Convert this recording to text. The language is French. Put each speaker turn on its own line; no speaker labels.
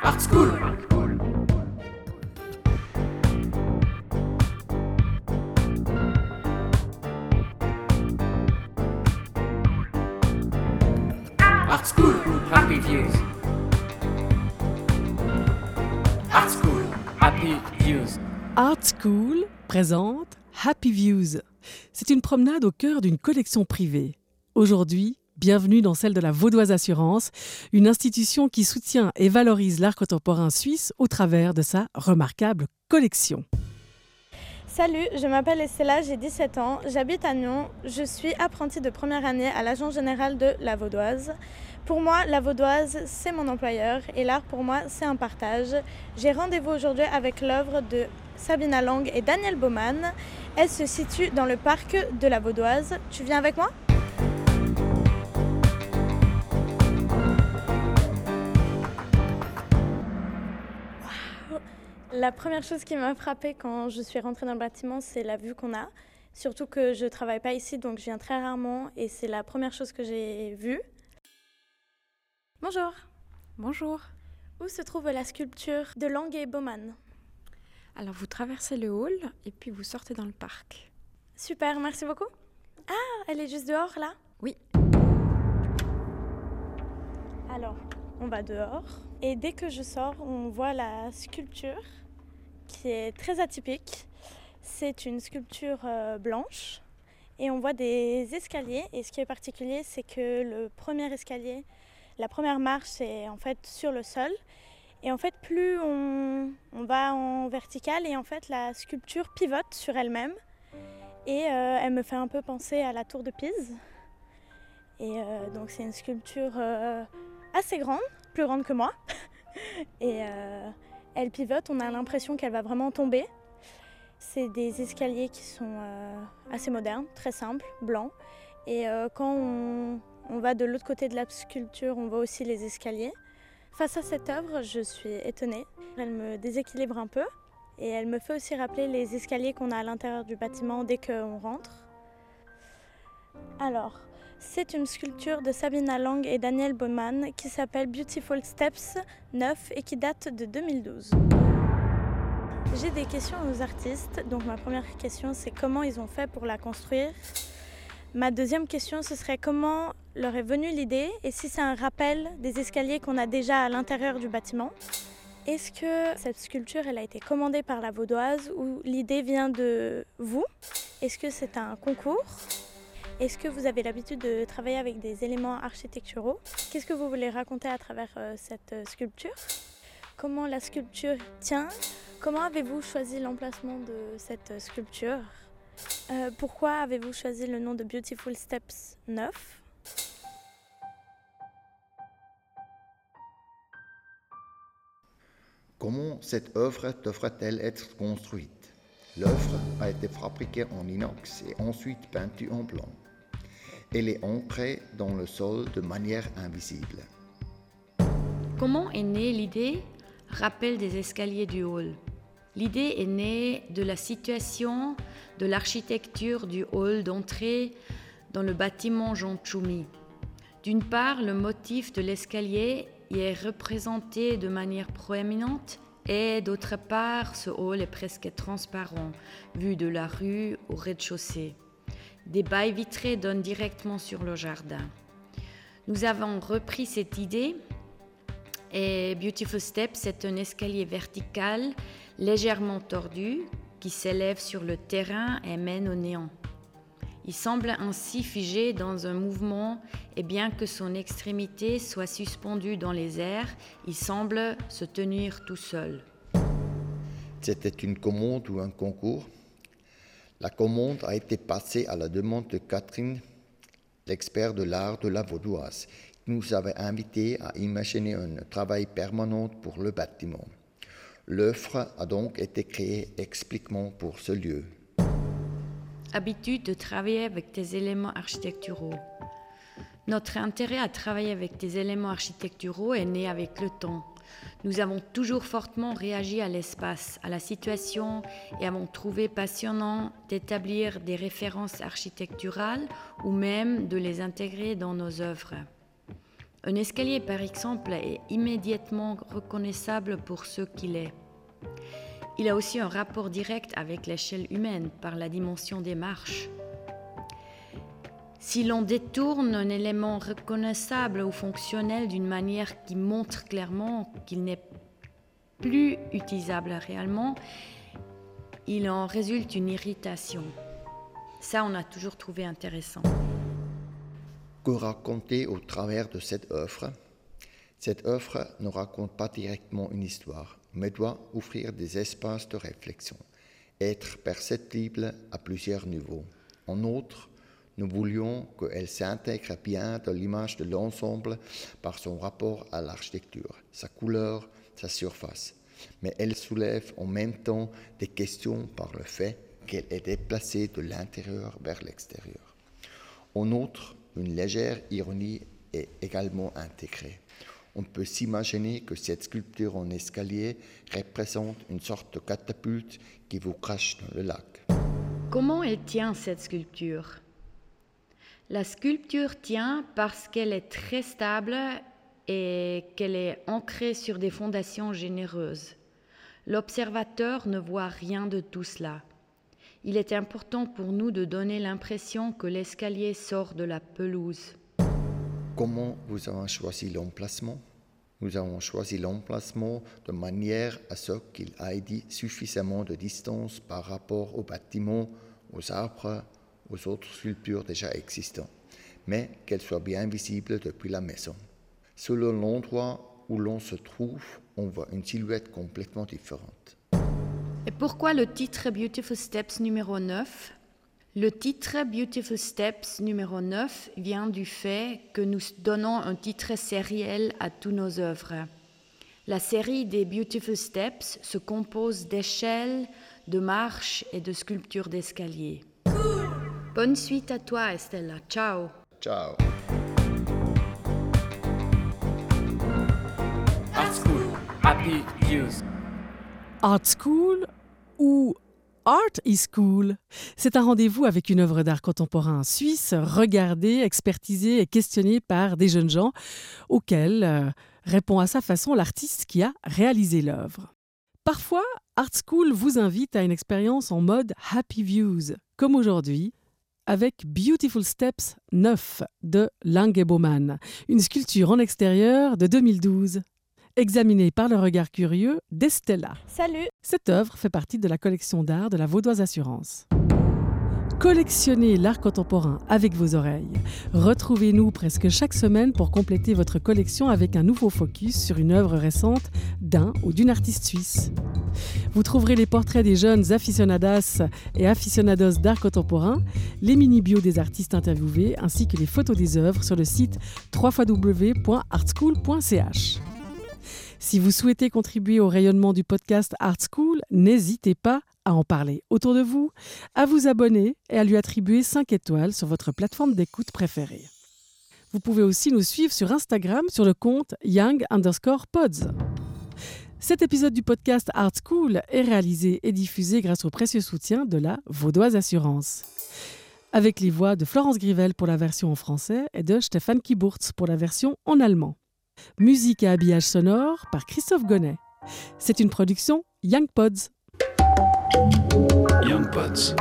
Art School. Art School. Happy Views. Art School. Happy Views.
Art School présente Happy Views. C'est une promenade au cœur d'une collection privée. Aujourd'hui, bienvenue dans celle de la Vaudoise Assurance, une institution qui soutient et valorise l'art contemporain suisse au travers de sa remarquable collection.
Salut, je m'appelle Estella, j'ai 17 ans, j'habite à Nyon, je suis apprentie de première année à l'agence générale de la Vaudoise. Pour moi, la Vaudoise, c'est mon employeur et l'art pour moi, c'est un partage. J'ai rendez-vous aujourd'hui avec l'œuvre de Sabina Lang et Daniel Baumann. Elle se situe dans le parc de la Vaudoise. Tu viens avec moi? La première chose qui m'a frappée quand je suis rentrée dans le bâtiment, c'est la vue qu'on a. Surtout que je ne travaille pas ici, donc je viens très rarement et c'est la première chose que j'ai vue. Bonjour.
Bonjour.
Où se trouve la sculpture de Lang et Baumann?
Alors vous traversez le hall et puis vous sortez dans le parc.
Super, merci beaucoup. Ah, elle est juste dehors là?
Oui.
Alors, on va dehors. Et dès que je sors, on voit la sculpture qui est très atypique. C'est une sculpture euh, blanche et on voit des escaliers. Et ce qui est particulier, c'est que le premier escalier, la première marche est en fait sur le sol. Et en fait, plus on, va en vertical et en fait la sculpture pivote sur elle-même. Et euh, elle me fait un peu penser à la tour de Pise. Et euh, donc c'est une sculpture assez grande, plus grande que moi. et elle pivote, on a l'impression qu'elle va vraiment tomber. C'est des escaliers qui sont euh, assez modernes, très simples, blancs. Et euh, quand on, on va de l'autre côté de la sculpture, on voit aussi les escaliers. Face à cette œuvre, je suis étonnée. Elle me déséquilibre un peu et elle me fait aussi rappeler les escaliers qu'on a à l'intérieur du bâtiment dès qu'on rentre. Alors, c'est une sculpture de Sabina Lang et Daniel Baumann qui s'appelle Beautiful Steps 9 et qui date de 2012. J'ai des questions aux artistes. Donc ma première question c'est comment ils ont fait pour la construire? Ma deuxième question ce serait comment leur est venue l'idée et si c'est un rappel des escaliers qu'on a déjà à l'intérieur du bâtiment? Est-ce que cette sculpture elle a été commandée par la Vaudoise ou l'idée vient de vous? Est-ce que c'est un concours? Est-ce que vous avez l'habitude de travailler avec des éléments architecturaux? Qu'est-ce que vous voulez raconter à travers euh, cette euh, sculpture? Comment la sculpture tient? Comment avez-vous choisi l'emplacement de cette euh, sculpture? Pourquoi avez-vous choisi le nom de Beautiful Steps 9
Comment cette œuvre devrait-elle être construite? L'œuvre a été fabriquée en inox et ensuite peintue en blanc. Elle est ancrée dans le sol de manière invisible.
Comment est née l'idée? Rappel des escaliers du hall. L'idée est née de la situation de l'architecture du hall d'entrée dans le bâtiment Jean Tchoumi. D'une part, le motif de l'escalier y est représenté de manière proéminente et d'autre part, ce hall est presque transparent, vu de la rue au rez-de-chaussée. Des bails vitrés donnent directement sur le jardin. Nous avons repris cette idée et Beautiful Steps, c'est un escalier vertical légèrement tordu qui s'élève sur le terrain et mène au néant. Il semble ainsi figé dans un mouvement et bien que son extrémité soit suspendue dans les airs, il semble se tenir tout seul.
C'était une commande ou un concours? La commande a été passée à la demande de Catherine, l'expert de l'art de la vaudoise, qui nous avait invités à imaginer un travail permanent pour le bâtiment. L'œuvre a donc été créée explicitement pour ce lieu.
Habitude de travailler avec des éléments architecturaux. Notre intérêt à travailler avec des éléments architecturaux est né avec le temps. Nous avons toujours fortement réagi à l'espace, à la situation et avons trouvé passionnant d'établir des références architecturales ou même de les intégrer dans nos œuvres. Un escalier, par exemple, est immédiatement reconnaissable pour ce qu'il est. Il a aussi un rapport direct avec l'échelle humaine par la dimension des marches. Si l'on détourne un élément reconnaissable ou fonctionnel d'une manière qui montre clairement qu'il n'est plus utilisable réellement, il en résulte une irritation. Ça, on a toujours trouvé intéressant.
Que raconter au travers de cette œuvre? Cette œuvre ne raconte pas directement une histoire, mais doit offrir des espaces de réflexion, être perceptible à plusieurs niveaux. En outre, nous voulions qu'elle s'intègre bien dans l'image de l'ensemble par son rapport à l'architecture, sa couleur, sa surface. Mais elle soulève en même temps des questions par le fait qu'elle est déplacée de l'intérieur vers l'extérieur. En outre, une légère ironie est également intégrée. On peut s'imaginer que cette sculpture en escalier représente une sorte de catapulte qui vous crache dans le lac.
Comment elle tient cette sculpture? La sculpture tient parce qu'elle est très stable et qu'elle est ancrée sur des fondations généreuses. L'observateur ne voit rien de tout cela. Il est important pour nous de donner l'impression que l'escalier sort de la pelouse.
Comment vous avez choisi l'emplacement? Nous avons choisi l'emplacement de manière à ce qu'il ait suffisamment de distance par rapport aux bâtiments, aux arbres, aux autres sculptures déjà existantes, mais qu'elle soit bien visible depuis la maison. Selon l'endroit où l'on se trouve, on voit une silhouette complètement différente.
Et pourquoi le titre Beautiful Steps numéro 9 Le titre Beautiful Steps numéro 9 vient du fait que nous donnons un titre sériel à tous nos œuvres. La série des Beautiful Steps se compose d'échelles, de marches et de sculptures d'escalier. Bonne suite à toi, Estella. Ciao.
Ciao
Art School. Happy Views.
Art School ou Art is Cool? C'est un rendez-vous avec une œuvre d'art contemporain suisse, regardée, expertisée et questionnée par des jeunes gens, auxquels euh, répond à sa façon l'artiste qui a réalisé l'œuvre. Parfois, Art School vous invite à une expérience en mode Happy Views, comme aujourd'hui, avec Beautiful Steps 9 de Lange Baumann, une sculpture en extérieur de 2012 examinée par le regard curieux d'Estella.
Salut
Cette œuvre fait partie de la collection d'art de la Vaudoise Assurance. Collectionnez l'art contemporain avec vos oreilles. Retrouvez-nous presque chaque semaine pour compléter votre collection avec un nouveau focus sur une œuvre récente d'un ou d'une artiste suisse. Vous trouverez les portraits des jeunes aficionadas et aficionados d'art contemporain, les mini-bios des artistes interviewés ainsi que les photos des œuvres sur le site www.artschool.ch. Si vous souhaitez contribuer au rayonnement du podcast Art School, n'hésitez pas à en parler autour de vous, à vous abonner et à lui attribuer 5 étoiles sur votre plateforme d'écoute préférée. Vous pouvez aussi nous suivre sur Instagram sur le compte young underscore pods. Cet épisode du podcast Art School est réalisé et diffusé grâce au précieux soutien de la Vaudoise Assurance. Avec les voix de Florence Grivel pour la version en français et de Stéphane Kiburtz pour la version en allemand. Musique et habillage sonore par Christophe Gonnet. C'est une production Young Pods.
Young Pods.